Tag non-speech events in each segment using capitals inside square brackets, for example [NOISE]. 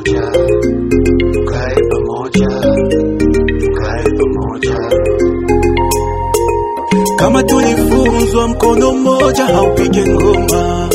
pamoja, tukae pamoja, tukae pamoja. Kama tulifunzwa mkono mmoja haupige ngoma,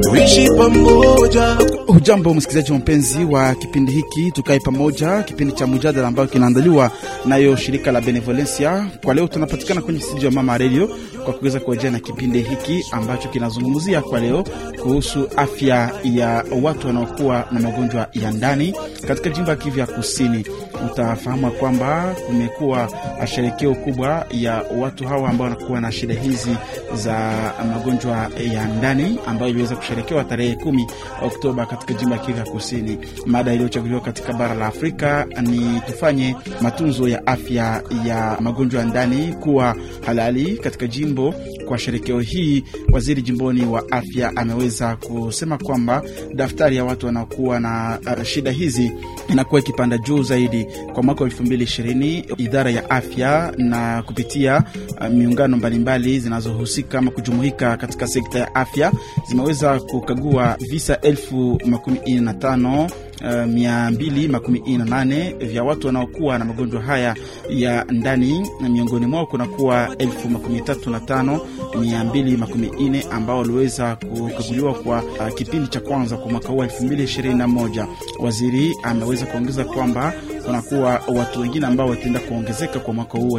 tuishi pamoja. Hujambo msikilizaji mpenzi wa kipindi hiki tukae pamoja, kipindi cha mjadala ambayo kinaandaliwa nayo shirika la Benevolencia. Kwa leo tunapatikana kwenye studio ya Mama Radio kwa kuweza kuojea na kipindi hiki ambacho kinazungumzia kwa leo kuhusu afya ya watu wanaokuwa na magonjwa ya ndani katika jimbo ya Kivu ya Kusini. Utafahamu kwamba kumekuwa sherekeo kubwa ya watu hawa ambao wanakuwa na shida hizi za magonjwa ya ndani ambayo iliweza kusherekewa tarehe kumi Oktoba katika jimbo ya Kivu Kusini. Mada iliyochaguliwa katika bara la Afrika ni tufanye matunzo ya afya ya magonjwa ya ndani kuwa halali katika jimbo. Kwa sherekeo hii, waziri jimboni wa afya ameweza kusema kwamba daftari ya watu wanaokuwa na uh, shida hizi inakuwa ikipanda juu zaidi. Kwa mwaka wa elfu mbili ishirini idara ya afya na kupitia uh, miungano mbalimbali zinazohusika ama kujumuika katika sekta ya afya zimeweza kukagua visa elfu makumi nne na tano Uh, mia mbili makumi ine na nane vya watu wanaokuwa na magonjwa haya ya ndani, na miongoni mwao kunakuwa elfu makumi tatu na tano mia mbili makumi nne ambao waliweza kukaguliwa kwa uh, kipindi cha kwanza kwa mwaka huu elfu mbili ishirini na moja. Waziri ameweza kuongeza kwamba kunakuwa watu wengine ambao wataenda kuongezeka kwa mwaka huu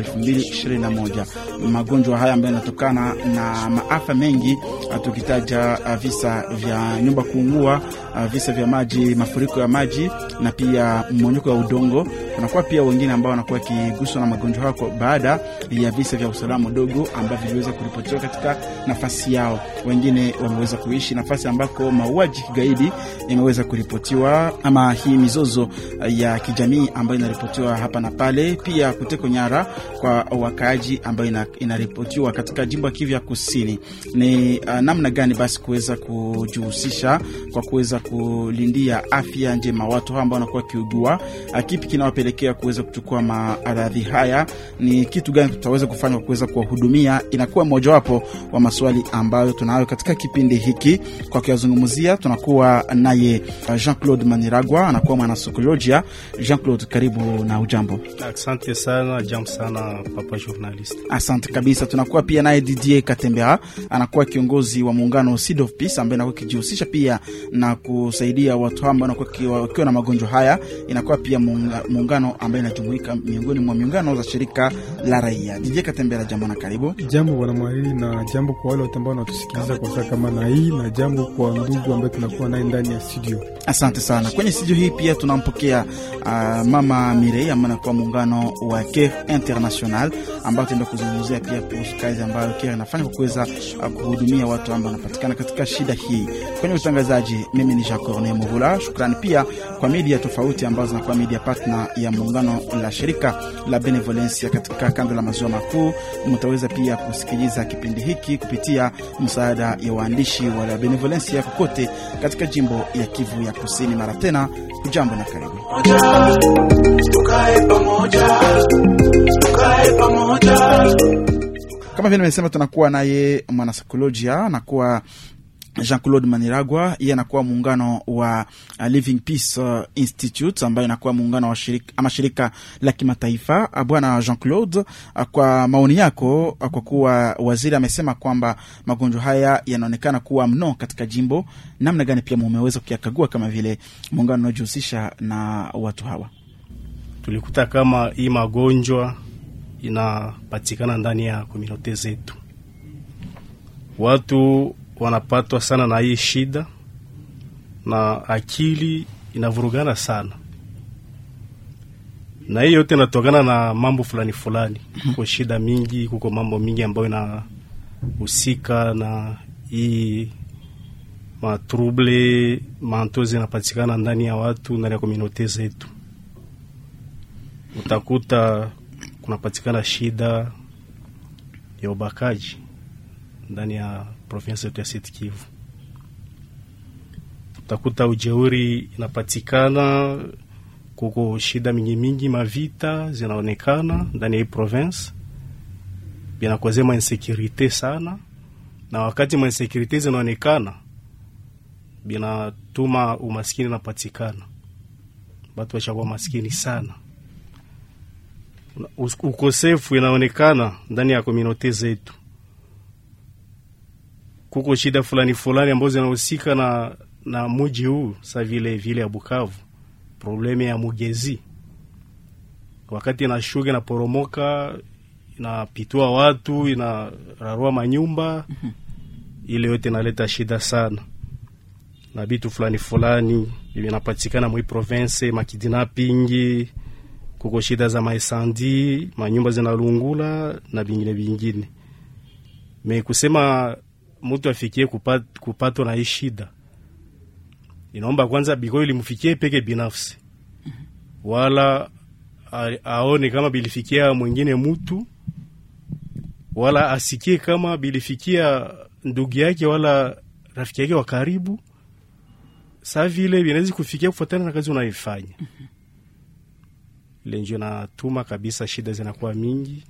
na moja. Magonjwa haya ambayo yanatokana na maafa mengi, tukitaja visa vya nyumba kuungua, visa vya maji, mafuriko ya maji na pia mmonyoko wa udongo. Kunakuwa pia wengine ambao wanakuwa wakiguswa na magonjwa hayo baada ya visa vya usalama mdogo ambavyo viliweza kuripotiwa katika nafasi yao. Wengine wameweza kuishi nafasi ambako mauaji kigaidi yameweza kuripotiwa, ama hii mizozo ya kijamii ambayo inaripotiwa hapa na pale, pia kuteko nyara kwa wakaaji ambayo inaripotiwa katika jimbo ya Kivu ya Kusini. Ni uh, namna gani basi kuweza kujihusisha kwa kuweza kulindia afya njema watu hao ambao wanakuwa kiugua? Kipi kinawapelekea kuweza kuchukua maradhi haya? Ni kitu gani tutaweza kufanya kwa kuweza kuwahudumia? Inakuwa mojawapo wa maswali ambayo tunayo katika kipindi hiki. Kwa kuyazungumzia, tunakuwa naye Jean Claude Maniragwa, anakuwa mwanasaikolojia. Jean Claude, karibu na ujambo. Asante sana, jambo sana papa journalist. Asante kabisa. Tunakuwa pia naye Didier Katembea, anakuwa kiongozi wa muungano Seed of Peace ambaye anakuwa kijihusisha pia na kusaidia watu ambao wanakuwa wakiwa na magonjwa haya. Inakuwa pia muungano ambaye inajumuika miongoni mwa miungano za shirika la raia. Didier Katembea, jambo na karibu. Jambo bwana Mwariri, na jambo kwa wale wote ambao wanatusikiliza kwa saa kama na hii, na jambo kwa ndugu ambaye tunakuwa naye ndani ya studio. Asante sana. Kwenye studio hii pia tunampokea uh, mama Mirei ambaye anakuwa muungano wa Care International ambao tunaenda kuzungumzia pia kuhusu kazi ambayo Care inafanya kwa kuweza uh, kuhudumia watu ambao wanapatikana katika shida hii. Kwenye utangazaji, mimi ni Jacques Corneille Mvula. Shukrani pia kwa media tofauti ambazo zinakuwa media partner ya muungano la shirika la Benevolencia katika kanda la maziwa makuu. Mtaweza pia kusikiliza kipindi hiki kupitia msaada ya waandishi wa la Benevolencia kokote katika jimbo ya Kivu ya Kusini. Mara tena, ujambo na karibu. Kama vile nimesema, tunakuwa naye mwanasaikolojia anakuwa Jean Claude Maniragwa, yeye anakuwa muungano wa uh, Living Peace uh, Institute ambayo inakuwa muungano wa shirika, ama shirika la kimataifa. Bwana Jean Claude, uh, kwa maoni yako, uh, kwa kuwa waziri amesema kwamba magonjwa haya yanaonekana kuwa mno katika jimbo, namna gani pia mumeweza kuyakagua kama vile muungano unaojihusisha na watu hawa? Tulikuta kama hii magonjwa inapatikana ndani ya komunote zetu, watu wanapatwa sana na hii shida na akili inavurugana sana, na hii yote inatokana na mambo fulani fulani. Kuko shida mingi, kuko mambo mingi ambayo inahusika na hii matrouble manto zinapatikana ndani ya watu, ndani ya komunote zetu. Utakuta kunapatikana shida ya ubakaji ndani ya province yetu ya Sud Kivu. Utakuta ujeuri inapatikana, kuko shida mingi mingi, mavita zinaonekana ndani ya hii province, binakwazia mainsekurite sana, na wakati ma mainsekurite zinaonekana binatuma umaskini napatikana batu washakuwa maskini sana. Ukosefu inaonekana ndani ya komunote zetu, kuko shida fulani fulani ambazo zinahusika na, na muji huu sa vile vile ya Bukavu, probleme ya mugezi. Wakati inashuka inaporomoka inapitua watu inararua manyumba ile yote inaleta shida sana. Na vitu fulani fulani vinapatikana mwi province makidinapingi, kuko shida za maesandi manyumba zinalungula na vingine vingine. Me kusema mtu afikie kupata kupatwa na hii shida. Inaomba kwanza biko ilimfikie peke binafsi. Wala aone kama bilifikia mwingine mutu. Wala asikie kama bilifikia ndugu yake wala rafiki yake wa karibu. Saa vile vinawezi kufikia kufuatana na kazi unaifanya ile njo natuma kabisa shida zinakuwa mingi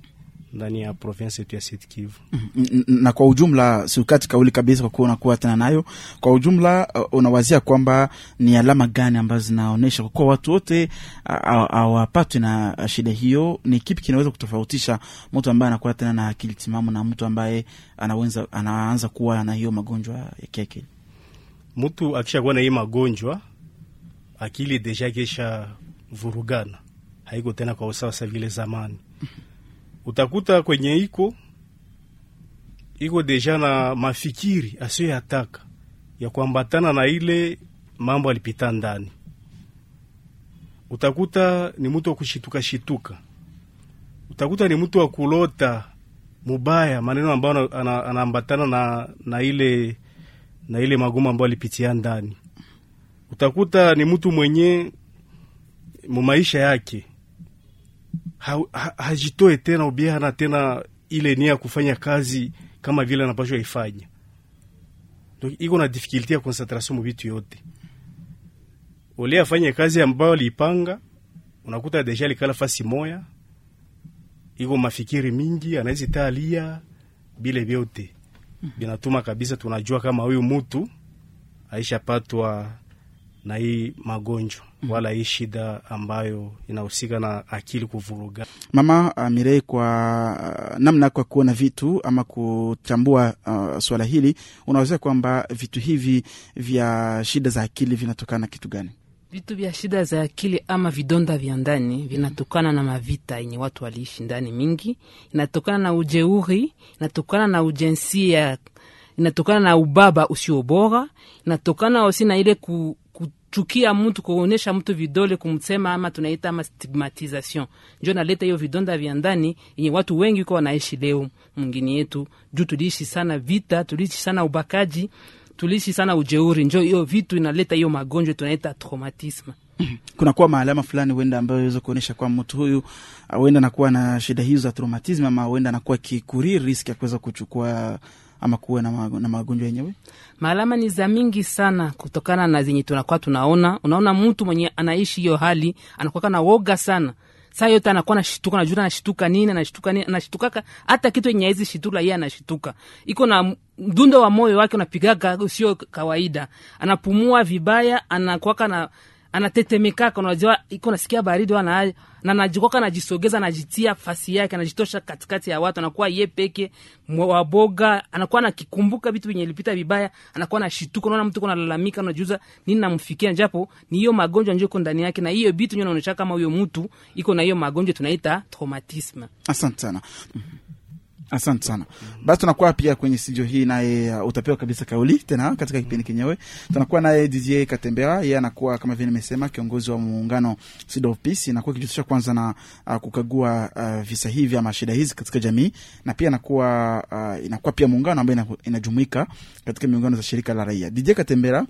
ndani ya province yetu ya Sud Kivu. N- n- na kwa ujumla si siukati kauli kabisa kwa kuwa unakuwa tena nayo kwa ujumla uh, unawazia kwamba ni alama gani ambazo zinaonyesha kwa kuwa watu wote uh, haw- hawapatwi na shida hiyo ni kipi kinaweza kutofautisha mtu ambaye anakuwa tena na akili timamu na mtu ambaye anaweza anaanza kuwa na hiyo magonjwa ya kiakili Mtu akishakuwa na hii magonjwa akili deja kesha vurugana, haiko tena kwa usawa sa vile zamani. Utakuta kwenye iko iko deja na mafikiri asiyoyataka ya kuambatana na ile mambo alipita ndani. Utakuta ni mtu wa kushituka shituka, utakuta ni mtu wa kulota mubaya maneno ambayo ana- ana- anaambatana na, na ile na ile magumu ambayo alipitia ndani. Utakuta ni mtu mwenye mumaisha yake ha, ha, hajitoe tena ubia, hana tena ile nia ya kufanya kazi kama vile anapashwa ifanya, donc iko na difficulty ya concentration mu vitu yote. Ole afanye kazi ambayo alipanga, unakuta deja likala fasi moya, iko mafikiri mingi, anaweza talia bile vyote. Binatuma kabisa, tunajua kama huyu mutu aishapatwa na hii magonjwa wala hii shida ambayo inahusika na akili kuvuruga. mama uh, Mirei, kwa uh, namna kwa kuona vitu ama kuchambua uh, swala hili, unaweza kwamba vitu hivi vya shida za akili vinatokana na kitu gani? Vitu vya shida za akili ama vidonda vya ndani vinatokana na mavita yenye watu waliishi ndani mingi, inatokana na ujeuri, inatokana na ujensia, inatokana na ubaba usio bora, inatokana osi na ile ku, kuchukia mtu, kuonyesha mtu vidole, kumsema ama tunaita ama stigmatisation, njo naleta hiyo vidonda vya ndani yenye watu wengi kwa wanaishi leo mwingine yetu, juu tuliishi sana vita, tuliishi sana ubakaji tuliishi sana ujeuri, njo hiyo vitu inaleta hiyo magonjwa tunaita traumatisme. [CLEARS THROAT] kunakuwa maalama fulani huenda ambayo iweza kuonyesha kwamba mtu huyu huenda anakuwa na shida hizo za traumatism ama huenda anakuwa kikuriri riski ya kuweza kuchukua ama kuwe na, mag na magonjwa yenyewe. Maalama ni za mingi sana kutokana na zenye tunakuwa tunaona. Unaona mtu mwenye anaishi hiyo hali anakuwa na woga sana saa yote anakuwa nashituka, najua anashituka nini, anashituka nini, anashitukaka hata kitu yenye hizi shitula, yeye anashituka, iko na mdundo wa moyo wake unapigaga usio kawaida, anapumua vibaya, anakuwaka na anatetemekaka, unajua iko nasikia baridi wana na najikoka, fasi yake anajitosha katikati ya watu, anakuwa ye peke waboga, anakuwa nakikumbuka vitu vyenye vibaya, anakuwa na shituko. Mtu kunalalamika, nini namfikia, japo ni hiyo magonjwa njo iko ndani yake, na hiyo nyo naonyesha kama huyo mtu iko na hiyo magonjwa tunaita traumatisme. Asante sana. Asante sana. Basi tunakuwa pia kwenye studio hii naye uh, utapewa kabisa kauli tena katika kipindi kenyewe. Tunakuwa naye DJ Katembera, yeye anakuwa kama vile nimesema kiongozi wa muungano Seed of Peace, anakuwa kijihusisha kwanza na uh, kukagua uh, visa hivi ama shida hizi katika jamii, na pia anakuwa uh, inakuwa pia muungano ambayo inajumuika katika miungano za shirika la raia. DJ Katembera,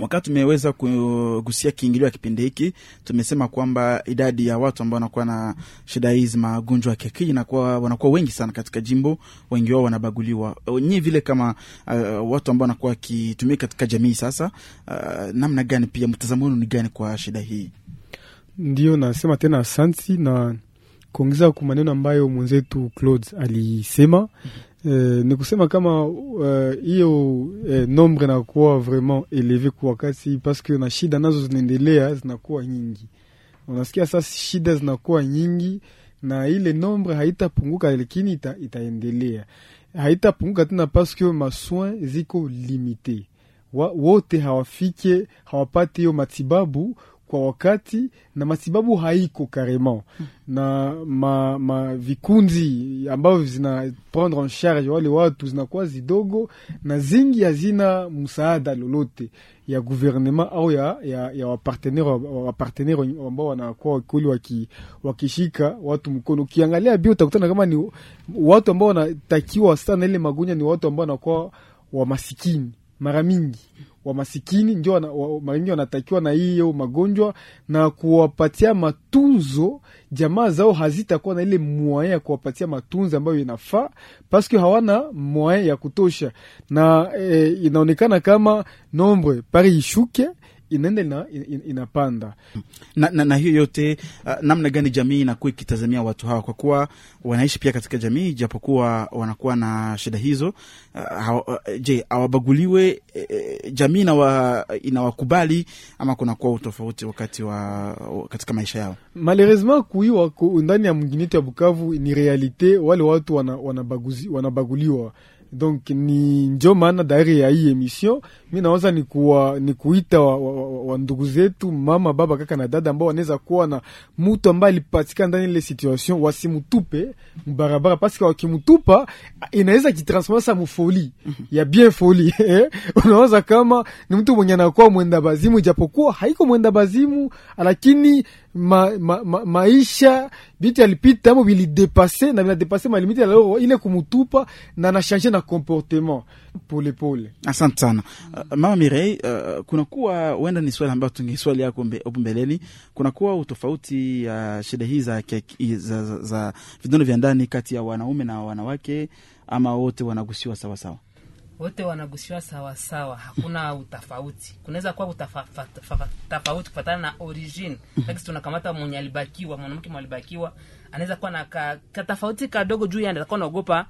wakati tumeweza kugusia kiingilio ya kipindi hiki, tumesema kwamba idadi ya watu ambao wanakuwa na shida hizi magonjwa ya kiakili inakuwa wanakuwa wengi sana katika jimbo, wengi wao wanabaguliwa. Nyie vile kama uh, watu ambao wanakuwa wakitumika katika jamii sasa, uh, namna gani, pia mtazamo wenu ni gani kwa shida hii? Ndio nasema tena asanti na kuongeza kwa maneno ambayo mwenzetu Claude alisema. Eh, ni kusema kama hiyo uh, eh, nombre inakuwa vraiment eleve kwa wakati que na shida nazo zinaendelea zinakuwa nyingi. Unasikia sasa shida zinakuwa nyingi na ile nombre haitapunguka, lakini ita, itaendelea haitapunguka tena paske que masoin ziko limite wote hawafike hawapate hiyo matibabu kwa wakati na matibabu haiko karema na ma, ma vikundi ambavyo zina prendre en charge wale watu zinakuwa zidogo na zingi hazina msaada lolote ya gouvernement au ya, ya, ya wapartenere ambao wanakuwa kweli waki, wakishika watu mkono. Ukiangalia bio utakutana kama ni watu ambao wanatakiwa sana ile magonjwa, ni watu ambao wanakuwa wa masikini mara mingi wa masikini ndio mara nyingi wanatakiwa na hiyo magonjwa na kuwapatia matunzo. Jamaa zao hazitakuwa na ile mwaya ya kuwapatia matunzo ambayo inafaa, paske hawana mwaya ya kutosha, na eh, inaonekana kama nombre pari ishuke inaenda ina, ina, inapanda. Na, na, na hiyo yote uh, namna gani jamii inakuwa ikitazamia watu hawa, kwa kuwa wanaishi pia katika jamii japokuwa wanakuwa na shida hizo uh, uh, je hawabaguliwe eh, jamii inawa, inawakubali ama kunakuwa utofauti wakati wa katika maisha yao? malheureusement kuiwa ndani ya mginito ya Bukavu ni realite, wale watu wanabaguliwa. wana, donc ni njo maana dairi ya hii emission. Mi nawaza ni, kuwa, ni kuita wa, wa, wa, wa ndugu zetu mama baba kaka na dada ambao wanaweza kuwa na mutu ambaye alipatikana ndani ile situation wasimutupe mbarabara. Paske wakimutupa inaweza kitransforma sa mufoli ya bien foli [LAUGHS] unawaza kama ni mtu mwenye anakuwa mwenda bazimu japokuwa haiko mwenda bazimu lakini ma, ma, ma, maisha vitu alipita amo vilidepase na vinadepase malimiti ya leo ile kumutupa na anashanje na comportement polepole Asante sana uh, mama Mirei, uh, kunakuwa huenda ni swali ambayo tungeswali yako hapo mbeleni. Kunakuwa utofauti ya uh, shida hii za, za, za, za vidonda vya ndani kati ya wanaume na wanawake ama wote wanagusiwa sawasawa? Wote wanagusiwa sawasawa, hakuna utafauti. Kunaweza kuwa utafauti fa- fa- kufatana na origine. Lakini tunakamata mwenye alibakiwa, mwanamke mwalibakiwa alibakiwa anaweza kuwa na ka, ka tofauti kadogo juu, yani atakuwa naogopa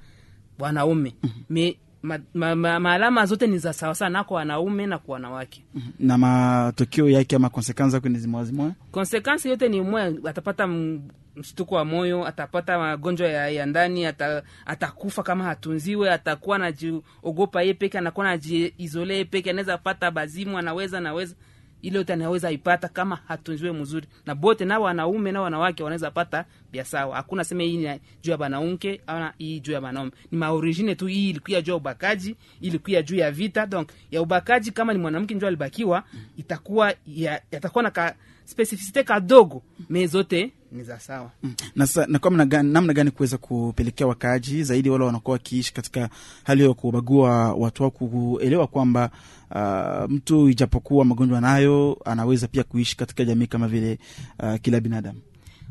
wanaume. Me ma, ma, ma, maalama zote ni za sawasawa na kwa wanaume na kwa wanawake. na matokeo yake ama konsekansi zake ni zimwazimwa konsekansi yote ni mwe atapata m- mshtuko wa moyo, atapata magonjwa ya, ya ndani, ata, atakufa kama hatunziwe, atakuwa najiogopa ye peke, anakuwa najiizole peke, anaweza pata bazimu, anaweza naweza ile yote anaweza ipata kama hatunziwe mzuri, na bote na wanaume na wanawake wanaweza pata bia sawa. Hakuna sema hii ni juu ya banaumke au hii juu ya banaume, ni maorigine tu. Hii ilikuwa juu ya ubakaji, ilikuwa juu ya vita. Donc ya ubakaji, kama ni mwanamke ndio alibakiwa, itakuwa ya, yatakuwa na ka specificite kadogo, me zote ni za sawa. na, sa, na kwa namna gani, gani kuweza kupelekea wakaaji zaidi wale wanakuwa wakiishi katika hali ya kubagua watu wao kuelewa kwamba uh, mtu ijapokuwa magonjwa nayo anaweza pia kuishi katika jamii kama vile uh, kila binadamu.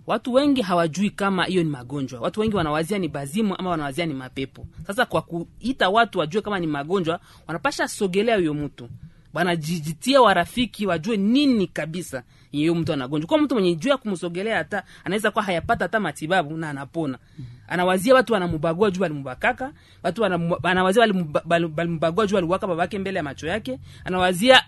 Watu wengi hawajui kama hiyo ni magonjwa. Watu wengi wanawazia ni bazimu ama wanawazia ni mapepo. Sasa kwa kuita watu wajue kama ni magonjwa, wanapasha sogelea huyo mtu, wanajijitia warafiki, wajue nini kabisa hiyo mtu anagonjwa. Kwa mtu mwenye juu ya kumsogelea, hata anaweza kuwa hayapata hata matibabu na anapona. Anawazia watu wanamubagua juu walimubakaka, watu anawazia walimubagua juu waliwaka babake mbele ya macho yake, anawazia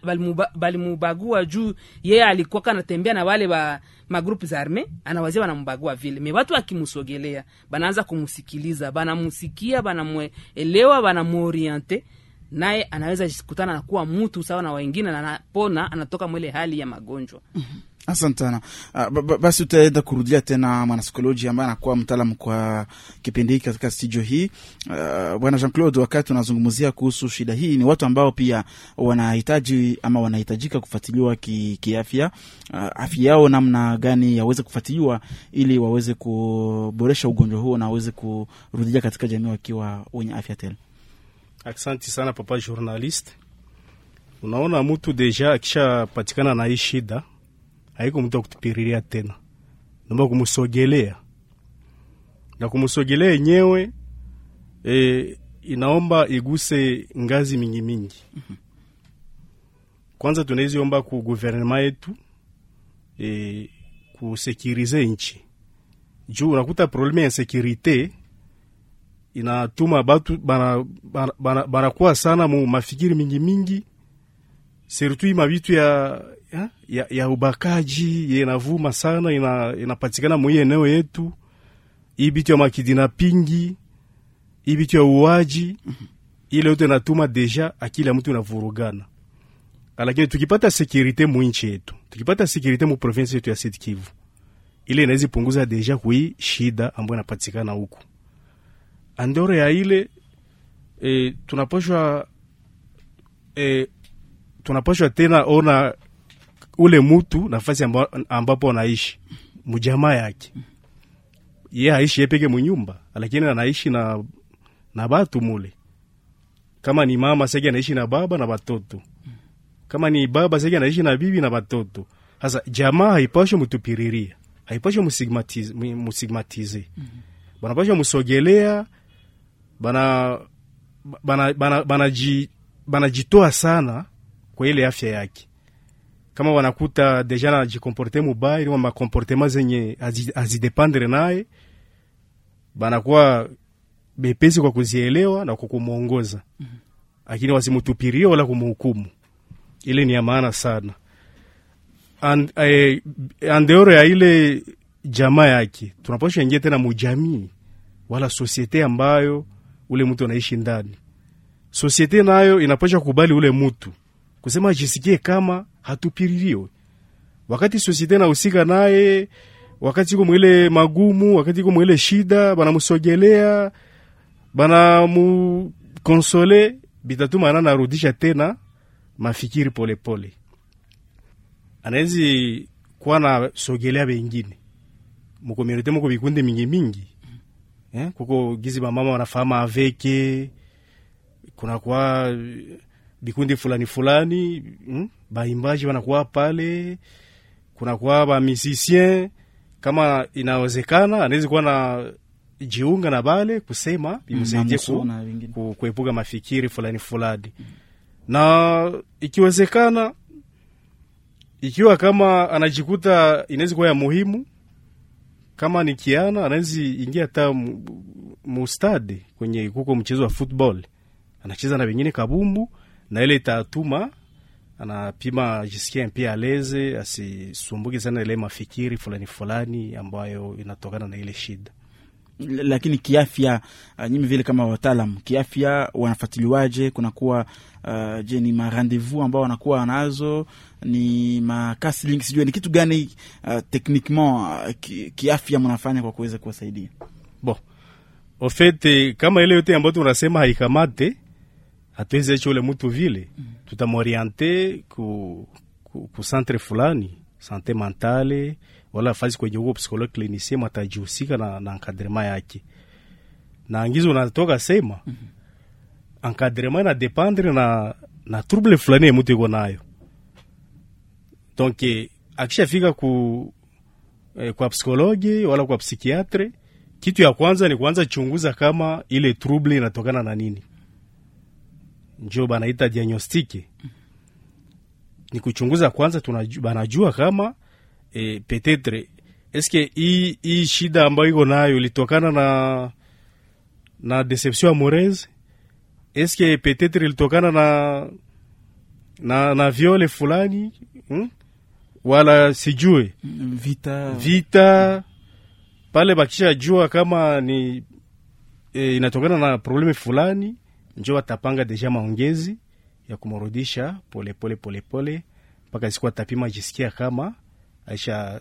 walimubagua juu yeye alikuwa anatembea na wale wa magrupu za arme, anawazia wanambagua vile. Me watu akimsogelea, banaanza kumsikiliza, banamusikia, banamuelewa, banamuoriente naye anaweza kutana na kuwa mtu sawa na wengine na anapona, anatoka mwele hali ya magonjwa. Asante sana. Uh, ba- ba- basi utaenda kurudia tena mwanasikoloji ambaye anakuwa mtaalamu kwa kipindi hiki katika studio hii. Uh, bwana Jean Claude, wakati unazungumzia kuhusu shida hii, ni watu ambao pia wanahitaji ama wanahitajika kufuatiliwa ki- kiafya. Uh, afya yao namna gani yaweze kufuatiliwa ili waweze kuboresha ugonjwa huo na waweze kurudia katika jamii wakiwa wenye afya tele. Aksanti sana papa journaliste. Unaona, mtu deja akishapatikana na hii shida, haiko mtu akutupiriria tena, naomba kumsogelea na kumsogelea yenyewe e, inaomba iguse ngazi mingi mingi. Kwanza tunaeziomba ku guvernema yetu e, kusekirize nchi juu unakuta probleme ya insekurite inatuma batu banakuwa bana, bana, sana mu mafikiri mingi mingi. Surtout mabitu ya, ya, ya, ya ubakaji yenavuma sana ina, inapatikana mwi eneo yetu. Hii bitu ya makidina pingi hii bitu ya uwaji ile yote inatuma deja akili ya mtu inavurugana. Lakini tukipata sekurite mwinchi yetu tukipata sekurite mu province yetu ya Sud Kivu ile inaweza punguza deja kui shida ambayo inapatikana huku andore ya ile e, tunapashwa e, tunapashwa tena ona ule mutu nafasi amba, ambapo anaishi mujamaa yake ye aishi yepeke munyumba lakini anaishi na, na batu mule kama ni mama sege anaishi na baba na batoto kama ni baba sege anaishi na bibi na batoto sasa jamaa haipashwe mutupiriria haipashwe musigmatize, musigmatize. Mm -hmm. banapashwa musogelea banajitoa bana, bana, bana sana kwa ile afya yake. Kama wanakuta deja najikomporte mubaya ili makomportema zenye azidepandre naye banakuwa bepesi kwa kuzielewa na kwa kumwongoza -hmm. lakini wasimutupirie wala kumhukumu ile ni ya maana sana. And, eh, andeoro ya ile jamaa yake tunapasha ingia tena mujamii wala sosiete ambayo ule mtu anaishi ndani. Sosiete nayo inapasha kubali ule mtu kusema ajisikie kama hatupiririwe, wakati sosiete nahusika naye, wakati iko mwile magumu, wakati iko mwile shida, banamusogelea banamukonsole, bitatuma ana narudisha tena mafikiri polepole pole. Anawezi kuwa na sogelea bengine mukomunite muko bikundi mingi mingi eh, kuko gizi bamama wanafahama aveke kunakuwa bikundi fulani fulani hmm? baimbaji wanakuwa pale kunakuwa bamisisien kama inawezekana anawezi kuwa na jiunga na bale kusema imsaidie ku, ku, kuepuka mafikiri fulani fulani mm. na ikiwezekana ikiwa kama anajikuta inaweza kuwa ya muhimu, kama ni kiana anawezi ingia hata mustadi kwenye kuko mchezo wa football, anacheza na wengine kabumbu, na ile itatuma anapima jisikia mpia aleze asisumbuke sana ile mafikiri fulani fulani ambayo inatokana na ile shida. Lakini kiafya, uh, nyimi vile kama wataalam kiafya wanafatiliwaje? Kunakuwa uh, je, ni marandevu ambao wanakuwa wanazo ni makasling, sijue ni kitu gani uh, techniquement uh, kiafya ki, mnafanya kwa kuweza kuwasaidia? bo ofete kama ile yote ambayo tunasema haikamate, hatuwezi acha ule mtu vile mm. tutamoriente ku, ku, ku centre fulani sante mentale wala fazi kwenye huo psikologi klinisien matajihusika na, na nkadrema yake na angizo unatoka sema mm -hmm. nkadrema na dependre na, na trouble fulani yemutu iko nayo donc akishafika ku eh, kwa psikologi wala kwa psikiatre, kitu ya kwanza ni kuanza chunguza kama ile trouble inatokana na nini, njo banaita diagnostike. Ni kuchunguza kwanza, banajua kama eh, petetre eske hii shida ambayo iko nayo ilitokana na na deception amoureuse, eske petetre ilitokana na na, na viole fulani hmm? Wala sijue vita. Vita. Pale, bakisha jua kama ni e, inatokana na probleme fulani, njo watapanga deja maongezi ya kumrudisha polepole polepole mpaka siku atapima jisikia kama aisha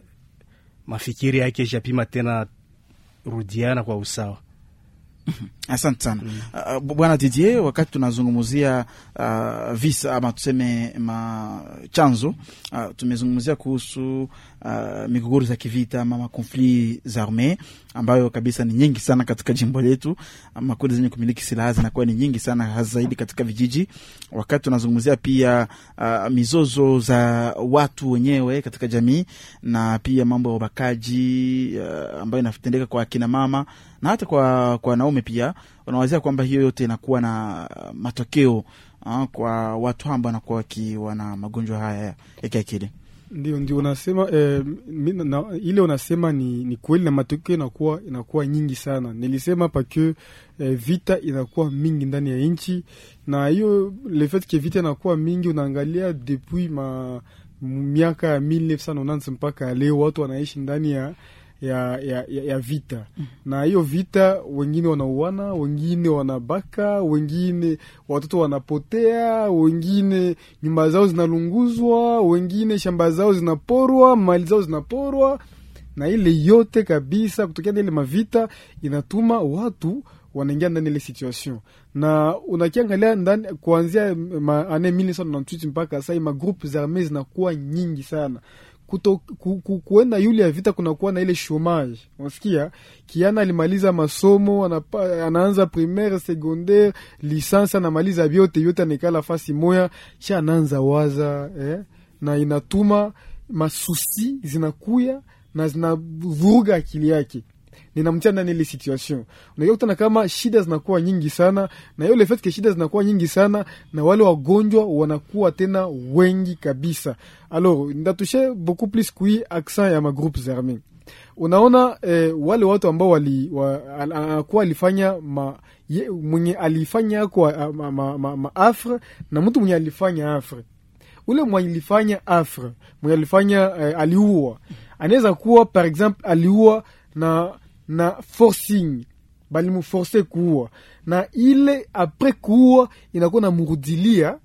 mafikiri yake ishapima tena rudiana kwa usawa. Asante sana mm. Uh, bwana Didier, wakati tunazungumzia uh, visa ama tuseme machanzo uh, tumezungumzia kuhusu uh, migogoro za kivita ama makonfli za arme ambayo kabisa ni nyingi sana katika jimbo letu. Makundi zenye kumiliki silaha zinakuwa ni nyingi sana, hasa zaidi katika vijiji. Wakati tunazungumzia pia uh, mizozo za watu wenyewe katika jamii na pia mambo ya ubakaji uh, ambayo inatendeka kwa akina mama na hata kwa kwa wanaume pia, wanawazia kwamba hiyo yote inakuwa na matokeo uh, kwa watu ambao wanakuwa wakiwa na magonjwa haya ya kiakili. ndio ndio unasema eh, na, ile unasema ni, ni kweli na matokeo inakuwa inakuwa nyingi sana. Nilisema pake eh, vita inakuwa mingi ndani ya nchi, na hiyo lefet ke vita inakuwa mingi, unaangalia depuis ma miaka ya 1990 mpaka leo watu wanaishi ndani ya ya, ya, ya, vita. Na hiyo vita, wengine wanauana, wengine wanabaka, wengine watoto wanapotea, wengine nyumba zao zinalunguzwa, wengine shamba zao zinaporwa, mali zao zinaporwa, na ile yote kabisa kutokea na ile mavita inatuma watu wanaingia ndani ile situation, na unakiangalia ndani kuanzia ane 1998 mpaka sai magrupu za arme zinakuwa nyingi sana kuto, ku, ku, kuenda yule ya vita kunakuwa na ile chomage. Unasikia kiana alimaliza masomo anapa, anaanza primaire secondaire lisansi anamaliza vyote vyote, anaikala fasi moya sha anaanza waza eh? na inatuma masusi zinakuya na zinavuruga akili yake ninamtia ndani ile situation. Unajua kutana kama shida zinakuwa nyingi sana na hiyo lefetke shida zinakuwa nyingi sana na wale wagonjwa wanakuwa tena wengi kabisa. Alors ndatushe beaucoup plus kui accent ya magroupes armés unaona eh, wale watu ambao wali wa, al- anakuwa alifanya ma, ye, mwenye alifanya kwa ma, ma, ma, ma afre na mtu mwenye alifanya afre. Ule mwenye alifanya afre mwenye alifanya eh, aliua. Anaweza kuwa par exemple aliua na na forcing. Balimuforce kuua na ile apres kuua inakuwa namurudilia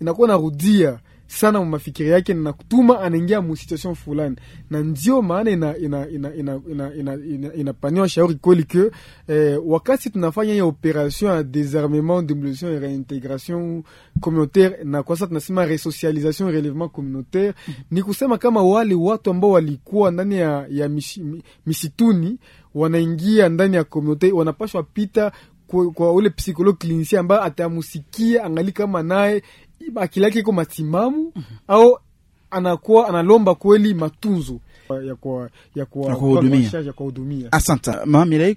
inakuwa narudia sana mafikiri yake na kutuma anaingia musituation fulani, na ndio maana ina inapaniwa ina, ina, ina, ina, ina, ina shauri kweli ke eh, wakati tunafanya hiyo operation ya desarmement demolition et reintegration communautaire, na kwa sasa tunasema resocialisation et relevement communautaire, mhm. ni kusema kama wale watu ambao walikuwa ndani ya, ya mish, misituni wanaingia ndani ya communautaire wanapashwa pita kwa, kwa ule psikolog klinisia ambaye atamusikia angali kama naye akili yake iko matimamu au anakuwa analomba kweli matunzo ya. Asante mama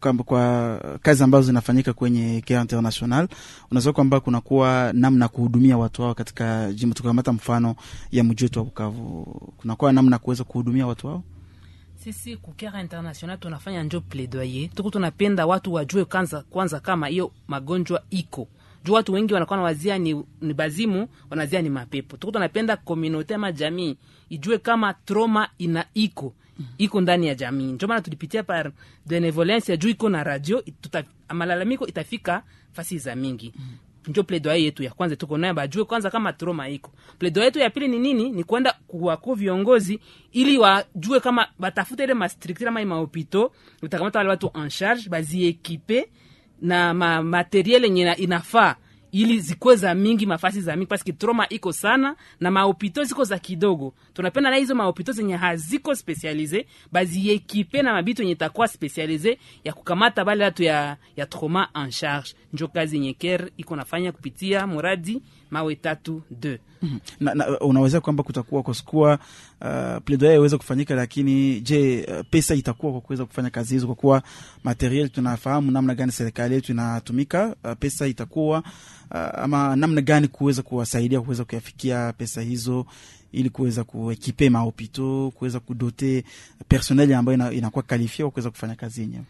kwamba kwa kazi ambazo zinafanyika kwenye Care International, unasema kwamba kunakuwa namna ya kuhudumia watu hao katika jimbo. Tukamata mfano ya mji wetu wa Bukavu, kunakuwa namna ya kuweza kuhudumia watu hao. sisi kukera international tunafanya njo pledoye tuku tunapenda watu wajue kwanza, kwanza kama hiyo magonjwa iko juu watu wengi wanakuwa nawazia ni, ni bazimu wanazia ni mapepo tuku tunapenda komunote ama jamii ijue kama trauma ina iko iko ndani ya jamii njo maana tulipitia par benevolence juu iko na radio tuta, malalamiko itafika fasi za mingi njo plaidoyer yetu ya kwanza tuko nayo bajue kwanza kama trauma iko. Plaidoyer yetu ya pili ni nini? Ni kwenda kuwako viongozi ili wajue kama batafute ile mastrikti ama mahopito utakamata wale watu en charge baziekipe na ma materiel yenye ina- inafaa ili zikuwe za mingi mafasi za mingi paski troma iko sana na mahopito ziko za kidogo. Tunapenda na hizo mahopito zenye haziko spesialize baziekipe na mabitu yenye takuwa spesialize ya kukamata bale watu ya, ya troma en charge. Njo kazi yenye ker iko nafanya kupitia muradi mawe tatu de na, na, unaweza kwamba kutakuwa kwasikuwa uh, pledoya iweze kufanyika, lakini je, uh, pesa itakuwa kwa kuweza kufanya kazi hizo? Kwa kuwa materiel tunafahamu namna gani serikali yetu inatumika, uh, pesa itakuwa uh, ama namna gani kuweza kuwasaidia kuweza kuyafikia pesa hizo ili kuweza kuekipe mahopito kuweza kudote personel ambayo ina, inakuwa kalifia kwa kuweza kufanya kazi yenyewe.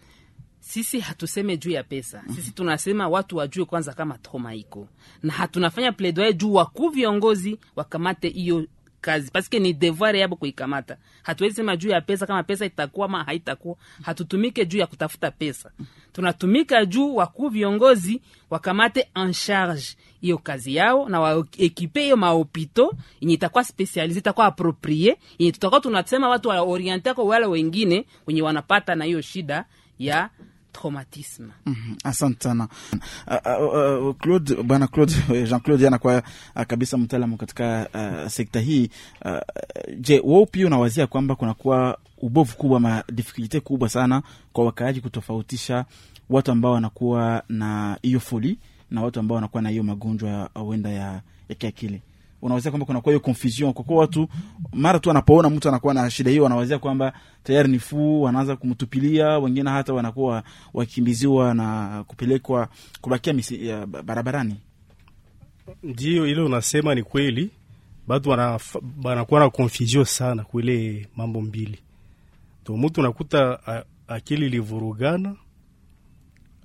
Sisi hatuseme juu ya pesa. Sisi tunasema watu wajue kwanza kama trauma iko. Na hatunafanya pledoye juu wakuu viongozi wakamate hiyo kazi. Paske ni devoir yabo kuikamata. Hatuwezi sema juu ya pesa kama pesa itakuwa ama haitakuwa. Hatutumike juu ya kutafuta pesa. Tunatumika juu wakuu viongozi wakamate en charge hiyo kazi yao na waekipe hiyo mahopito yenye itakuwa spesialize, itakuwa aproprie yenye tutakuwa tunasema watu waoriente kwa wale wengine wenye wanapata na hiyo shida ya traumatisme. Mhm, asante sana. Uh, uh, Claude, bwana Claude [LAUGHS] Jean Claude anakuwa uh, kabisa mtaalamu katika uh, sekta hii. Uh, je, wao pia unawazia kwamba kunakuwa ubovu kubwa ma difikulite kubwa sana kwa wakaaji kutofautisha watu ambao wanakuwa na hiyo foli na watu ambao wanakuwa na hiyo magonjwa huenda ya, ya kiakili unawazia kwamba kunakuwa hiyo confusion. Kwa kuwa watu mara tu anapoona mtu anakuwa na shida hiyo wanawazia kwamba tayari ni fuu wanaanza kumtupilia. Wengine hata wanakuwa wakimbiziwa na kupelekwa kubakia misi, ya, barabarani. Ndio ile unasema ni kweli, batu wanakuwa na confusion sana kuile mambo mbili. To mtu nakuta akili livurugana,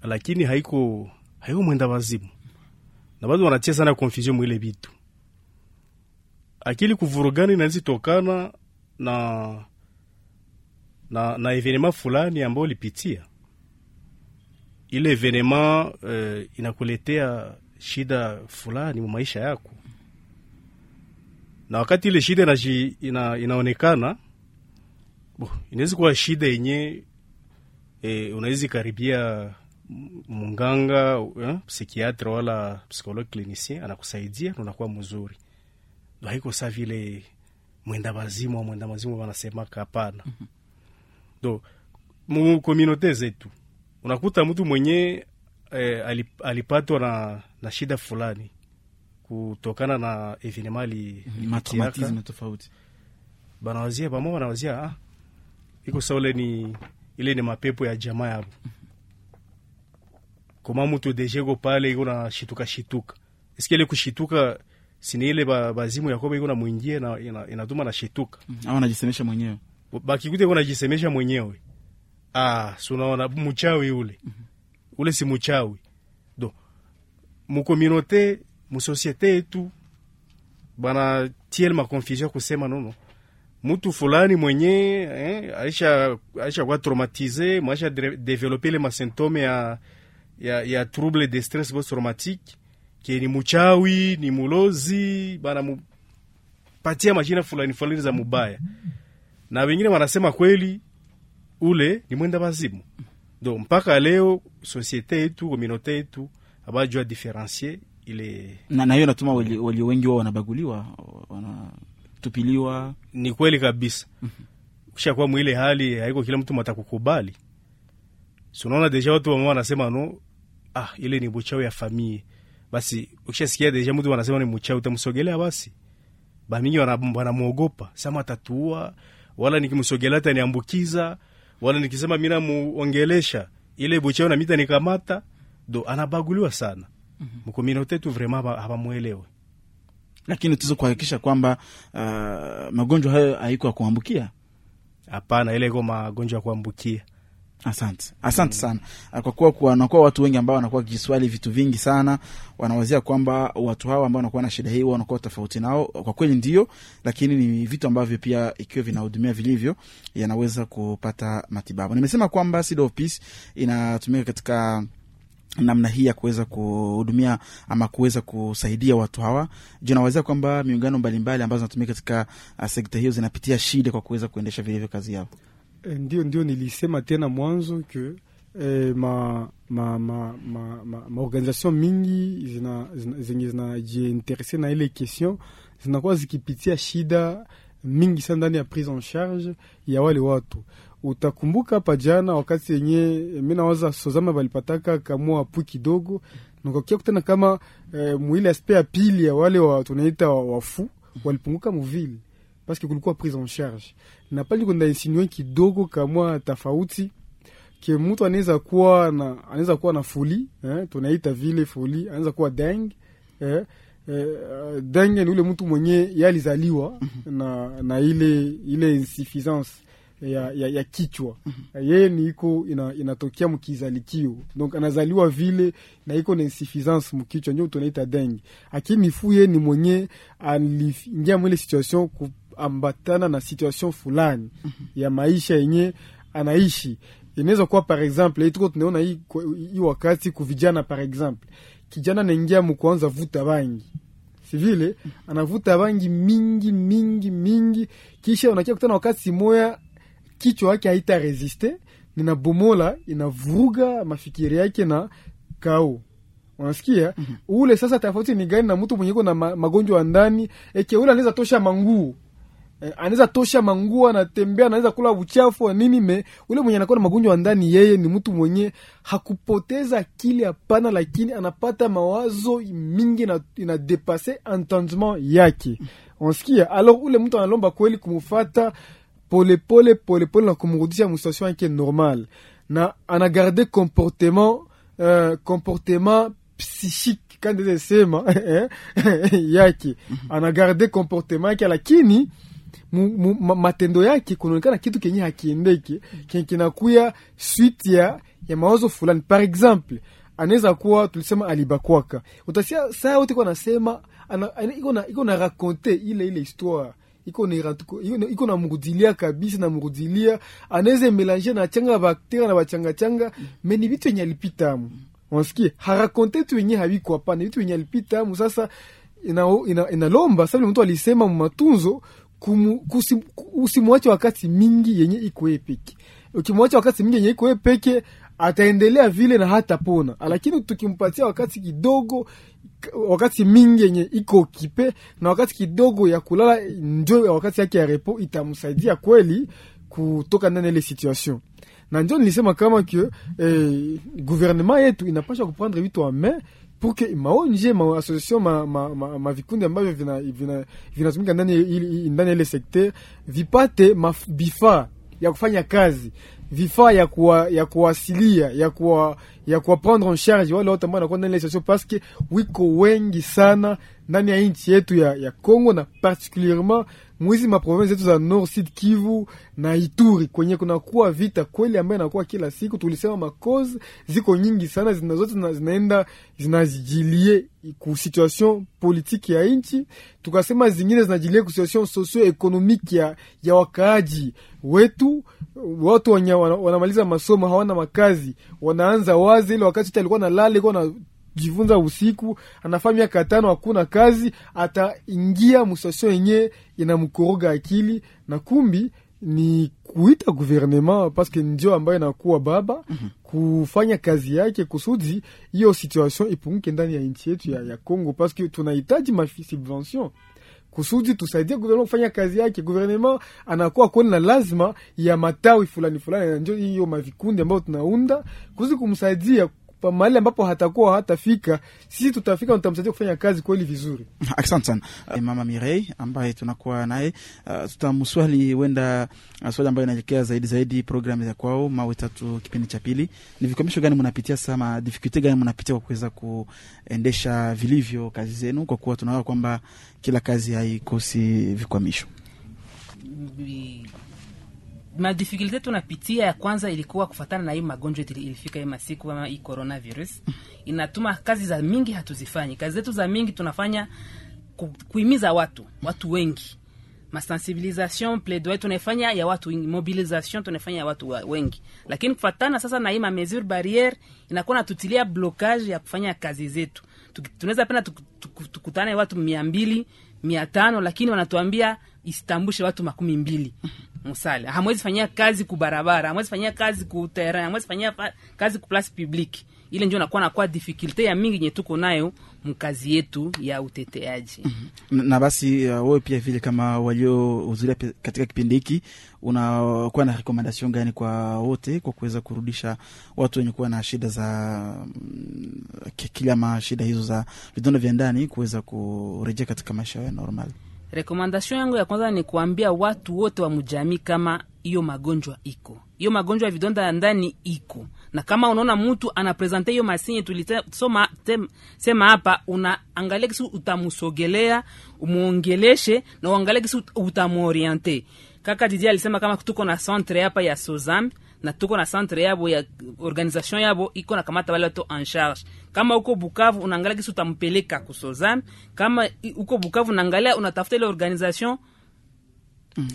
lakini haiko haiko mwenda wazimu. Na batu wanatia sana confusion mwile vitu akili kuvurugani inaweza tokana na na, na evenema fulani ambayo ulipitia. Ile evenema eh, inakuletea shida fulani mu maisha yako. Na wakati ile shida inaji, ina, inaonekana inaweza kuwa shida yenye eh, unaweza karibia munganga eh, psikiatre wala psikolog clinicien anakusaidia na unakuwa mzuri haiko sa vile mwenda mazimu mwenda mazimu wanasemaka hapana. Do mu komunote zetu unakuta mtu mwenye eh, alip- alipatwa na, na shida fulani kutokana na evenema ali- matraumatisme tofauti. Banawazia pamo banawazia ah, iko sa ule ni ile ni mapepo ya jamaa yabo koma mutu deje ko pale iko na shituka shituka. Eske ile kushituka sini ile ba, bazimu yakoba iko na mwingie na ina, inatuma na shituka. Au anajisemesha mwenyewe. Bakikute iko najisemesha mwenyewe. Ah, si unaona mchawi ule. Ule si mchawi. Do mukominote musosiete yetu bana tiele makonfusion kusema nono. Mtu fulani mwenye eh, aisha aisha kwa traumatize mwaisha de- develope ile masymptome ya, ya, ya trouble de stress post traumatique ke ni muchawi ni mulozi banamupatia majina fulani fulani za mubaya. Na wengine wanasema kweli ule ni mwenda wazimu. Do mpaka leo sosiete yetu kominote yetu abajua diferencie ile na na hiyo natuma walio wali wengi wao wanabaguliwa wanatupiliwa ni kweli kabisa. Ukishakuwa mwile hali haiko kila mtu matakukubali. Sunaona deja watu wama wanasema no ah, ile ni buchawi ya famie basi ukishasikia deja mtu wanasema ni mchawi utamsogelea basi. Bamingi wana- wanamwogopa. Sama atatua, wala nikimsogelea ataniambukiza wala nikisema mi namuongelesha ile buchawi na mita nikamata do anabaguliwa sana. Mkominote tu vraiment hawamwelewe lakini tuweze kuhakikisha kwamba uh, magonjwa hayo haiko ya kuambukia? Hapana ile iko magonjwa ya kuambukia asante. Asante sana. Ah, kwa kuwa kunakuwa watu wengi ambao wanakuwa wakijiswali vitu vingi sana wanawazia kwamba watu hawa ambao wanakuwa na shida hii wanakuwa tofauti nao. Kwa kweli ndio lakini ni vitu ambavyo pia ikiwa vinahudumia vilivyo yanaweza kupata matibabu. Nimesema kwamba Seed of Peace inatumika katika namna hii ya kuweza kuhudumia ama kuweza kusaidia watu hawa. Juu nawazia kwamba miungano mbalimbali ambazo zinatumika katika uh, sekta hiyo zinapitia shida kwa kuweza kuendesha vilivyo kazi yao ndio ndio nilisema tena mwanzo ke eh, ma ma ma ma, ma, ma organisation mingi zenye zinajiinterese na ile question zinakuwa zikipitia shida mingi sana ndani ya prise en charge ya wale watu. Utakumbuka hapa jana wakati yenye mi nawaza Sozama balipataka kamua pu kidogo nakakia kutana kama eh, mwile aspe ya pili ya wale wa tunaita wa- wafu walipunguka muvile paske kulikuwa prise en charge. Na pali kwenda insinue kidogo kamwa tofauti ke mtu anaweza kuwa na anaweza kuwa na folie eh, tunaita vile fuli anaweza kuwa deng eh, eh, denge ni ule mtu mwenye yalizaliwa na, na ile ile insuffisance ya, ya, ya kichwa. Yeye ni iko ina, inatokea mkizalikio. Donc anazaliwa vile na iko na insuffisance mkichwa ndio tunaita dengue. Lakini fu ye ni mwenye aliingia mwile situation kuambatana na situation fulani mm -hmm. ya maisha yenye anaishi. Inaweza kuwa par exemple ituko tuko tunaona hii wakati kuvijana par exemple kijana anaingia mkuanza vuta bangi. Sivile anavuta bangi mingi mingi mingi. Kisha unakia kutana wakati moya kichwa yake haita resiste ninabomola inavuruga mafikiri yake na kao. Unasikia? Mm-hmm. ule sasa tofauti ni gani na mtu mwenye na magonjwa ya ndani? Eke ule anaweza tosha manguo eh, anaweza tosha manguo anatembea anaweza kula uchafu wa nini me ule mwenye anakuwa na magonjwa ya ndani yeye ni mtu mwenye hakupoteza akili hapana lakini anapata mawazo mingi na inadepase entendement yake. Onsikia alors ule mtu analomba kweli kumufata polepole polepole na kumrudisha mustation yake normal. Na anagarde comportement uh, comportement psychique kandezesema [LAUGHS] sema yake. Anagarde comportement yake lakini matendo yake kunaonekana kitu kenye hakiendeke kenye kinakuya suite ya, ya mawazo fulani. Par exemple anaweza kuwa tulisema alibakwaka. Utasia saa yote iko nasema iko na- rakonte ile ile histoire. Iko na murudilia kabisa na murudilia anaweza melange na changa baktera na bachangachanga me ni vitu yenye alipitamu onsikie harakonte tu yenye habiko hapana vitu yenye alipitamu sasa inalomba ina, ina sa mtu alisema mumatunzo usimwache wakati mingi yenye iko peke. Ukimwacha wakati mingi yenye iko peke ataendelea vile na hatapona. Lakini tukimpatia wakati kidogo wakati mingi yenye iko kipe na wakati kidogo ya kulala njo wakati yake ya repo itamsaidia kweli kutoka ndani ile situation. Na njo nilisema kama ke eh, gouvernement yetu inapasha kuprendre vitu en main pour que maonje ma association ma, ma, ma, ma vikundi ambavyo vinatumika vina, vina ndani ya ile sekter vipate vifaa ya kufanya kazi vifaa ya kuwa, ya kuwasilia ya kuwa, ya kuwa prendre en charge wale wote ambao wanakuwa ndani ya parce que wiko wengi sana ndani ya nchi yetu ya, ya Congo na particulierement mwizi maprovensi zetu za Nord Sud Kivu na Ituri kwenye kunakuwa vita kweli ambayo inakuwa kila siku. Tulisema makozi ziko nyingi sana, zina zote zina, zinaenda zinajilie ku situation politique ya nchi, tukasema zingine zinajilie ku situation socio ekonomiki ya, ya wakaaji wetu. Watu wanamaliza masomo hawana makazi, wanaanza wazi ile wakati alikuwa nalala kwa na jifunza usiku anafaa miaka tano hakuna kazi ataingia musasio yenye inamkoroga akili na kumbi ni kuita guvernema paske ndio ambayo inakuwa baba kufanya kazi yake kusudi hiyo situation ipunguke ndani ya nchi yetu ya, ya Congo paske tunahitaji masubvention kusudi tusaidie guvernema kufanya kazi yake. Guvernema anakuwa kweli na lazima ya matawi fulani fulani, ndio hiyo mavikundi ambayo tunaunda kusudi kumsaidia mahali ambapo hatakuwa hatafika, sisi tutafika, tutamsaidia kufanya kazi kweli vizuri. [LAUGHS] Asante sana uh, mama Mirei ambaye tunakuwa naye uh, tutamswali huenda uh, swali ambayo inaelekea zaidi zaidi programu ya kwao mawe tatu kipindi cha pili. Ni vikwamisho gani mnapitia sama ma difficulty gani mnapitia kwa kuweza kuendesha vilivyo kazi zenu, kwa kuwa tunaona kwamba kila kazi haikosi vikwamisho? Madifikulte tunapitia ya kwanza ilikuwa kufatana na hii magonjwa ilifika hii masiku ama hii coronavirus. Inatuma kazi za mingi hatuzifanyi. Kazi zetu za mingi tunafanya ku, kuimiza watu watu wengi. Masensibilisation plaidoyer tunaifanya ya watu wengi. Mobilisation tunaifanya ya watu wengi. Lakini kufatana sasa na hii mamesure barriere inakuwa natutilia blocage ya kufanya kazi zetu. Tunaweza penda tuk- tuk- tukutane watu mia mbili mia tano lakini wanatuambia isitambushe watu makumi mbili musale. Hamwezi fanyia kazi kubarabara hamwezi fanyia kazi ku terrain hamwezi fanyia fa- kazi ku place publique ile ndio nakuwa nakuwa difikulte ya mingi nye tuko nayo mkazi yetu ya uteteaji. Na na basi uh, wewe pia vile kama waliohudhuria uzuria katika kipindi hiki unakuwa na rekomandation gani kwa wote kwa kuweza kurudisha watu wenye kuwa na shida za mm, ki- kila ma shida hizo za vidonda vya ndani kuweza kurejea katika maisha yao ya normal? Rekomandation yangu ya kwanza ni kuambia watu wote wa mujamii kama hiyo magonjwa iko. Hiyo magonjwa ya vidonda ya ndani iko. Na kama unaona mtu anapresente hiyo masinye tulisoma sema hapa unaangalia kisi utamusogelea umuongeleshe na uangalia kisi ut- utamuoriente kaka Didier alisema kama tuko na centre hapa ya Sozam na tuko na centre yabo ya organisation yabo iko na kamata wale watu en charge. Kama uko Bukavu unaangalia kisi utampeleka kusozam, kama uko Bukavu unaangalia unatafuta ile organisation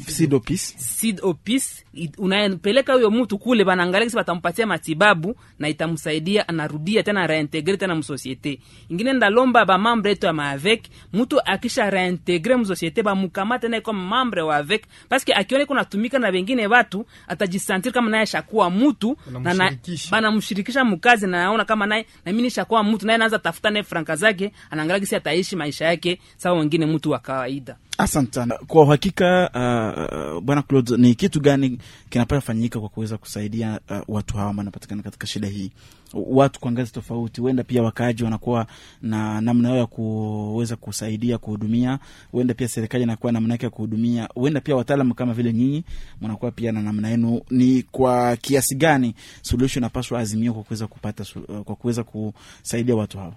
sidopis Sid Opis i- unayempeleka huyo mtu kule, banaangalia kisi batampatia matibabu na itamsaidia, anarudia tena reintegre tena msosiete ingine. Ndalomba ba mambre yetu ya maavek, mtu akisha reintegre msosiete bamukamate naye kama mambre wa avek, paske akiona iko natumika na wengine watu atajisantiri kama naye shakuwa mtu na na- banamshirikisha mkazi na naona kama naye na mimi nishakuwa mtu naye anaanza tafuta naye franka zake, anaangalia kisi ataishi maisha yake sawa wengine mtu wa kawaida. Asante sana kwa uhakika. Uh, bwana Claude, ni kitu gani kinapaswa fanyika kwa kuweza kusaidia uh, watu hawa ambao wanapatikana katika shida hii, watu kwa ngazi tofauti, huenda pia wakaaji wanakuwa na namna yao ya kuweza kusaidia kuhudumia, huenda pia serikali inakuwa namna yake ya kuhudumia, huenda pia wataalamu kama vile nyinyi mnakuwa pia na namna yenu. Ni kwa kiasi gani suluhisho inapaswa azimio kwa kuweza kupata uh, kwa kuweza kusaidia watu hawa?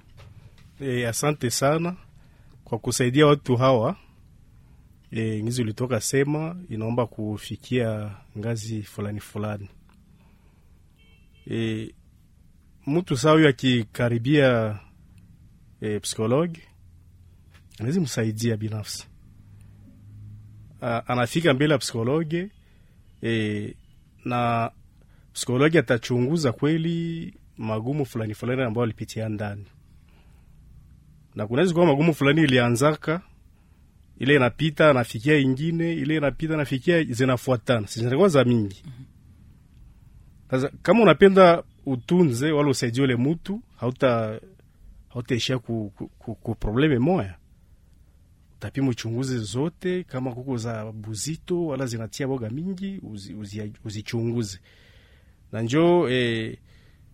E, asante sana kwa kusaidia watu hawa. E, ngizi ulitoka sema inaomba kufikia ngazi fulani fulani. E, mtu saa huyo akikaribia e, psikologi anawezi msaidia binafsi. A, anafika mbele ya psikologi e, na psikologi atachunguza kweli magumu fulani fulani ambayo alipitia ndani na kunaweza kuwa magumu fulani ilianzaka ile inapita nafikia ingine ile inapita nafikia, zinafuatana. Zinakuwa za mingi. Sasa kama unapenda utunze wala usaidie ule mutu hauta hautaishia ku, ku, ku, ku probleme moya. Utapima uchunguzi zote kama kuko za buzito wala zinatia boga mingi uzichunguze uzi, uzi, na njo eh,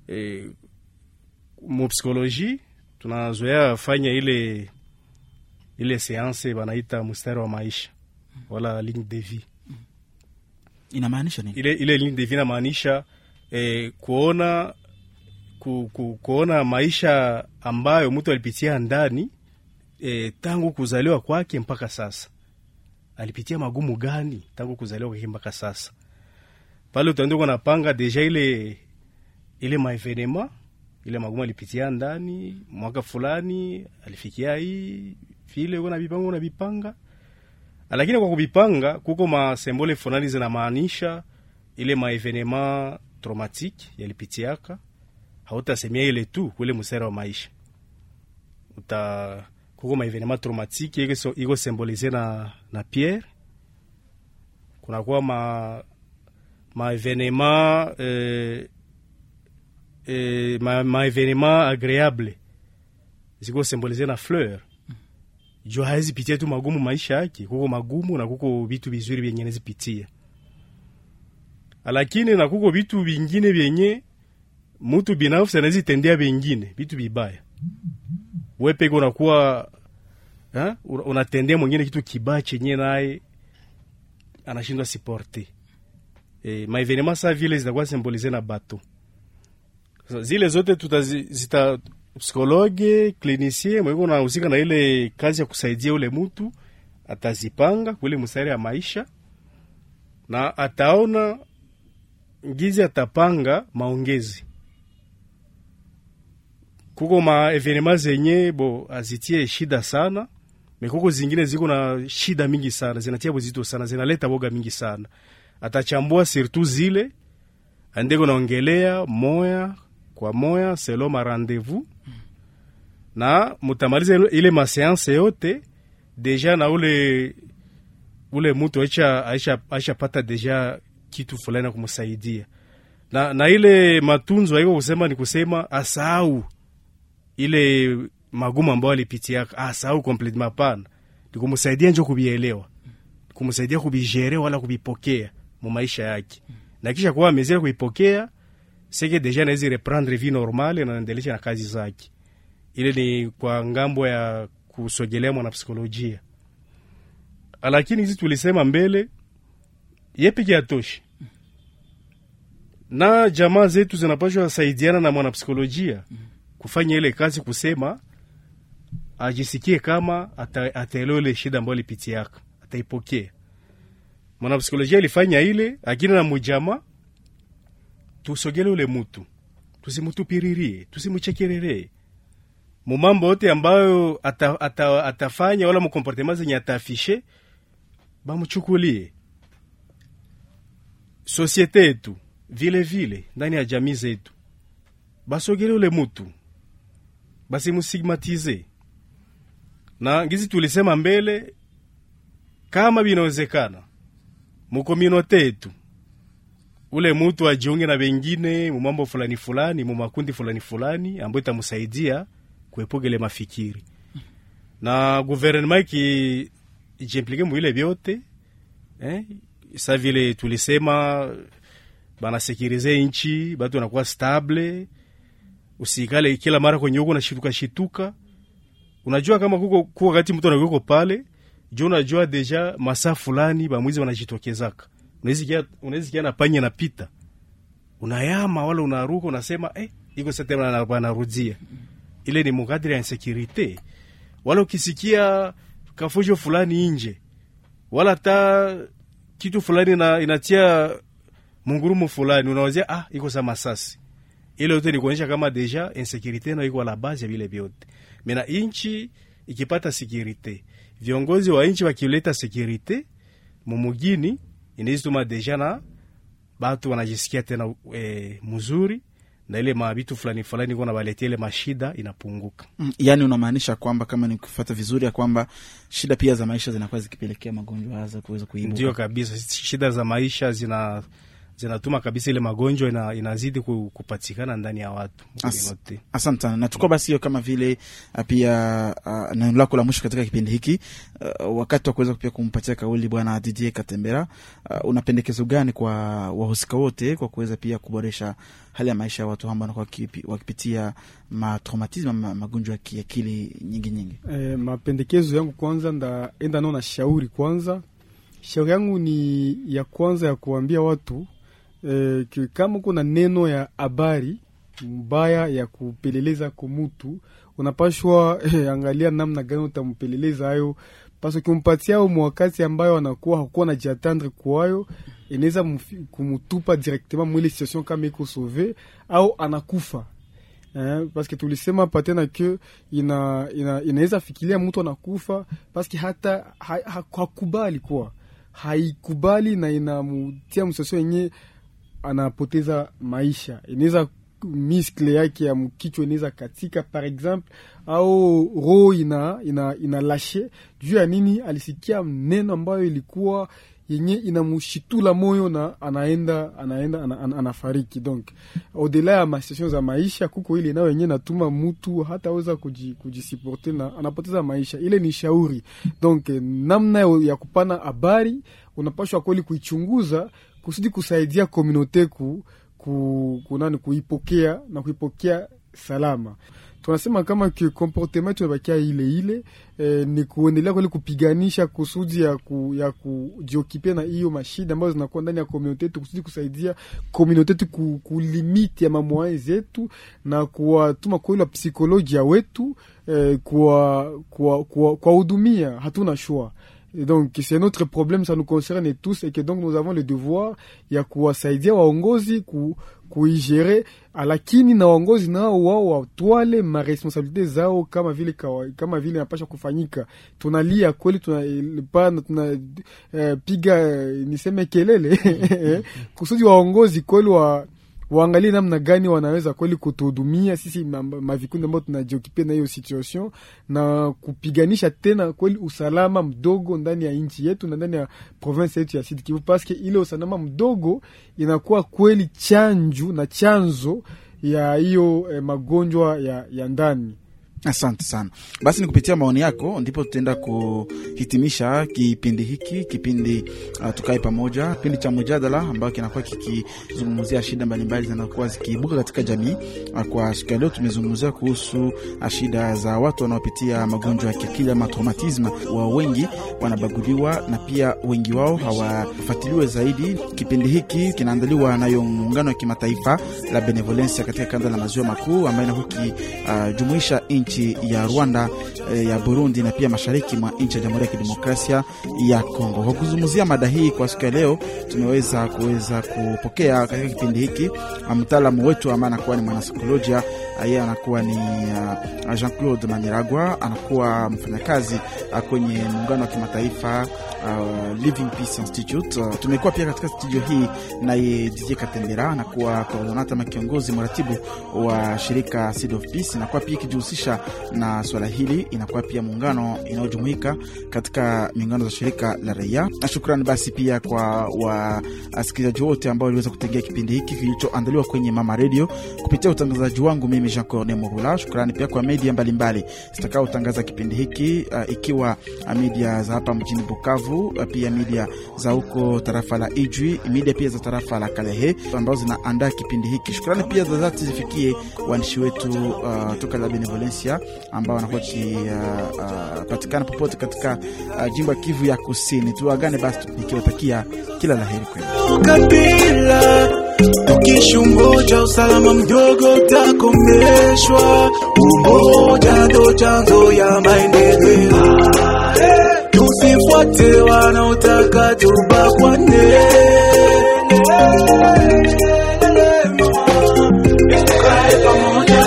eh, mupsikoloji tunazoea fanya ile ile seanse banaita mstari wa maisha. Wala ligne de vie. Inamaanisha nini? Ile, ile ligne de vie inamaanisha eh, kuona ku, ku, kuona maisha ambayo mtu alipitia ndani eh, tangu kuzaliwa kwake mpaka sasa. Alipitia magumu gani tangu kuzaliwa kwake mpaka sasa? Pale utaenda napanga deja ile ile maevenema ile magumu alipitia ndani mwaka fulani alifikia hii vile uko na vipanga na vipanga lakini kwa kuvipanga kuko masembole fulani zinamaanisha ile maevenema traumatique yalipitiaka. Hautasemia ile tu kule msera wa maisha. Uta kuko maevenema traumatique iko symbolize na, na pierre. Kunakuwa ma maevenema eh, eh, ma, maevenema agreable ziko symbolize na fleur juu hawezi pitia tu magumu maisha yake kuko magumu na kuko vitu vizuri vyenye nezipitia lakini na kuko vitu vingine vyenye mutu binafsi anawezi tendea vingine vitu vibaya. Wewe peke unakuwa ha? Unatendea mwingine kitu kibaya chenye naye anashindwa siporte e, maevenema sa vile zitakuwa simbolize na bato. Zile zote tutazi, zita psikologe klinisie mweko nahusika na ile kazi ya kusaidia ule mutu atazipanga kule mstari ya maisha na ataona ngizi atapanga maongezi. Kuko ma evenema zenye bo azitie shida sana mekuko zingine ziko na shida mingi sana zinatia buzito sana zinaleta boga mingi sana. Atachambua surtout zile andeko naongelea moya kwa moya selo ma rendez-vous na mutamaliza ile- maseanse yote deja na ule ule mutu aisha, aisha, aisha pata deja kitu fulani ya kumsaidia na, na ile matunzo haiko kusema ni kusema asahau ile magumu ambayo alipitiaka asahau complètement hapana. Ni kumsaidia njo kubielewa. Kumsaidia kubijere wala kubipokea mu maisha yake. Na kisha kuwa amezia kuipokea seke deja nawezi reprendre vie normale na naendelesha na kazi zake ile ni kwa ng'ambo ya kusogelea mwanapsikolojia. Lakini hizi tulisema mbele yepeke yatoshi, atoshi na jamaa zetu zinapashwa saidiana na mwanapsikolojia kufanya ile kazi kusema ajisikie kama ataelewa ile shida ambayo alipitiaka ataipokea. Mwanapsikolojia alifanya ile akini na mujama tusogele ule mutu. Tusimutupiririe tusimuchekereree mumambo yote ambayo ata, ata, atafanya wala mukomportema zenye atafishe bamuchukulie. Sosiete yetu vile vile ndani ya jamii zetu basogele ule mutu basimusigmatize. Na ngizi tulisema mbele kama binawezekana mukominote yetu ule mutu ajiunge na bengine mumambo fulani fulani mumakundi fulani fulani ambayo itamusaidia kuepuka ile mafikiri. Na guvernema iki ijimplike muile vyote eh? sa vile tulisema banasekirize nchi batu wanakuwa stable. Usikale kila mara kwenye huko nashituka shituka unajua kama kuko kuko wakati mtu anakuko pale jo unajua deja masaa fulani bamwizi wanajitokezaka. Unawezi kia na panya napita unayama wala unaruka unasema eh, iko sa tena ana- anarudia ile ni mukadiri ya insekurite, wala ukisikia kafujo fulani nje, wala ta kitu fulani na, inatia mungurumu fulani, unawazia ah, iko sa masasi. Ile yote ni kuonyesha kama deja insekurite na iko la base ya vile vyote. Mena inchi ikipata sekirite, viongozi wa inchi wakileta sekirite mumugini, inaizituma deja na batu wanajisikia tena e, mzuri na ile mabitu fulani fulani iko nabaletia ile mashida inapunguka. Mm, yaani unamaanisha kwamba kama nikufata vizuri ya kwamba shida pia za maisha zinakuwa zikipelekea magonjwa hasa kuweza kuibuka. Ndio kabisa, shida za maisha zina zinatuma kabisa ile magonjwa ina, inazidi kupatikana ndani ya watu As- Asante sana. Nachukua basi hiyo kama vile uh, pia uh, neno lako la mwisho katika kipindi hiki uh, wakati wa kuweza pia kumpatia kauli Bwana Didier Katembera, uh, una pendekezo gani kwa wahusika wote kwa kuweza pia kuboresha hali ya maisha ya watu ambao wanakuwa wakipi- wakipitia matraumatisme ma, magonjwa ya kiakili nyingi nyingi? Eh, mapendekezo yangu kwanza, ndaenda nao na shauri kwanza. Shauri yangu ni ya kwanza ya kuambia watu eh, kama uko na neno ya habari mbaya ya kupeleleza kumutu, unapashwa [LAUGHS] eh, angalia namna gani utampeleleza hayo, paso kimpatia mwakati ambayo anakuwa hakuwa na jiatendre kwayo, inaweza kumutupa directement mwile situation kama iko sauve au anakufa. Eh, paske tulisema patena ke ina, ina, inaweza fikiria mtu anakufa paske hata ha, ha, hakubali kuwa. Haikubali na inamutia msosio yenye anapoteza maisha, inaweza miskle yake ya mkichwa inaweza katika par exemple, au roho ina, ina, ina lashe juu ya nini? Alisikia neno ambayo ilikuwa yenye inamshitula moyo na anaenda anaenda ana, ana, anafariki. Donc odela ya masituation za maisha, kuko ile nayo yenye natuma mutu hataweza kuji, kujisiporte na anapoteza maisha. Ile ni shauri. Donc namna ya kupana habari unapashwa kweli kuichunguza kusudi kusaidia komunote ku, ku, kunani kuipokea na kuipokea salama. Tunasema kama comportement tunabakia ile ile eh, ni kuendelea kweli kupiganisha kusudi ya, ku, ya kujiokipia na hiyo mashida ambazo zinakuwa ndani ya komunote yetu kusudi kusaidia komunote yetu ku, kulimiti ya mamwae zetu na kuwatuma kwa ile psikolojia wetu eh, kuwahudumia kuwa, kuwa hatuna shua Et donc c'est notre problème, ça nous concerne tous et que donc nous avons le devoir ya kuwasaidia waongozi ku, kuigere, lakini na waongozi nao wao watwale maresponsabilite zao kama vile kawa, kama vile napasha kufanyika. Tunalia kweli, tunapana tunapiga eh, niseme kelele [LAUGHS] kusudi waongozi kweli wa waangalie namna gani wanaweza kweli kutuhudumia sisi mavikundi ambao tunajiokipia na hiyo situation na kupiganisha tena kweli usalama mdogo ndani ya nchi yetu na ndani ya province yetu ya Sud Kivu, paske ile usalama mdogo inakuwa kweli chanju na chanzo ya hiyo eh, magonjwa ya, ya ndani. Asante sana. Basi ni kupitia maoni yako ndipo tutaenda kuhitimisha kipindi hiki, kipindi uh, tukae pamoja, kipindi cha mjadala ambayo kinakuwa kikizungumzia shida mbalimbali zinakuwa zikiibuka katika jamii. Uh, kwa siku ya leo tumezungumzia kuhusu uh, shida za watu wanaopitia magonjwa ya kiakili ama traumatisma. Wa wengi wanabaguliwa na pia wengi wao hawafuatiliwe zaidi. Kipindi hiki kinaandaliwa nayo muungano wa kimataifa la Benevolencia katika kanda la maziwa makuu ambayo inakuwa ikijumuisha uh, nchi ya Rwanda, ya Burundi na pia mashariki mwa nchi ya Jamhuri ya Kidemokrasia ya Kongo. Kwa kuzungumzia mada hii kwa siku ya leo, tumeweza kuweza kupokea katika kipindi hiki mtaalamu wetu ambaye anakuwa ni mwanasaikolojia, yeye anakuwa ni uh, Jean Claude Maniragwa, anakuwa mfanyakazi uh, kwenye muungano wa kimataifa uh, Living Peace Institute. Uh, tumekuwa pia katika studio hii naye Didier Katembera, anakuwa coordonata ama kiongozi mratibu wa shirika Seed of Peace, inakuwa pia ikijihusisha na swala hili, inakuwa pia muungano inayojumuika katika miungano za shirika la raia. Na shukrani basi pia kwa wasikilizaji wote ambao waliweza kutegea kipindi hiki kilichoandaliwa kwenye Mama Radio. Kupitia utangazaji wangu mimi Jean Corne Murula. Shukrani pia kwa media mbalimbali zitakaotangaza kipindi hiki uh, ikiwa uh, media za hapa mjini Bukavu, uh, pia media za huko tarafa la Ijwi, media pia za tarafa la Kalehe ambazo zinaandaa kipindi hiki. Shukrani pia za dhati zifikie waandishi wetu uh, toka la Benevolencia ambao wanakuwa wakipatikana uh, uh, popote katika uh, jimbo ya Kivu ya Kusini. Tuagane basi nikiwatakia kila la heri kwenu. Tukishungoja usalama mdogo utakomeshwa. Umoja ndo chanzo ya maendeleo, tusifuate wanaotaka tubakwane. Tukae pamoja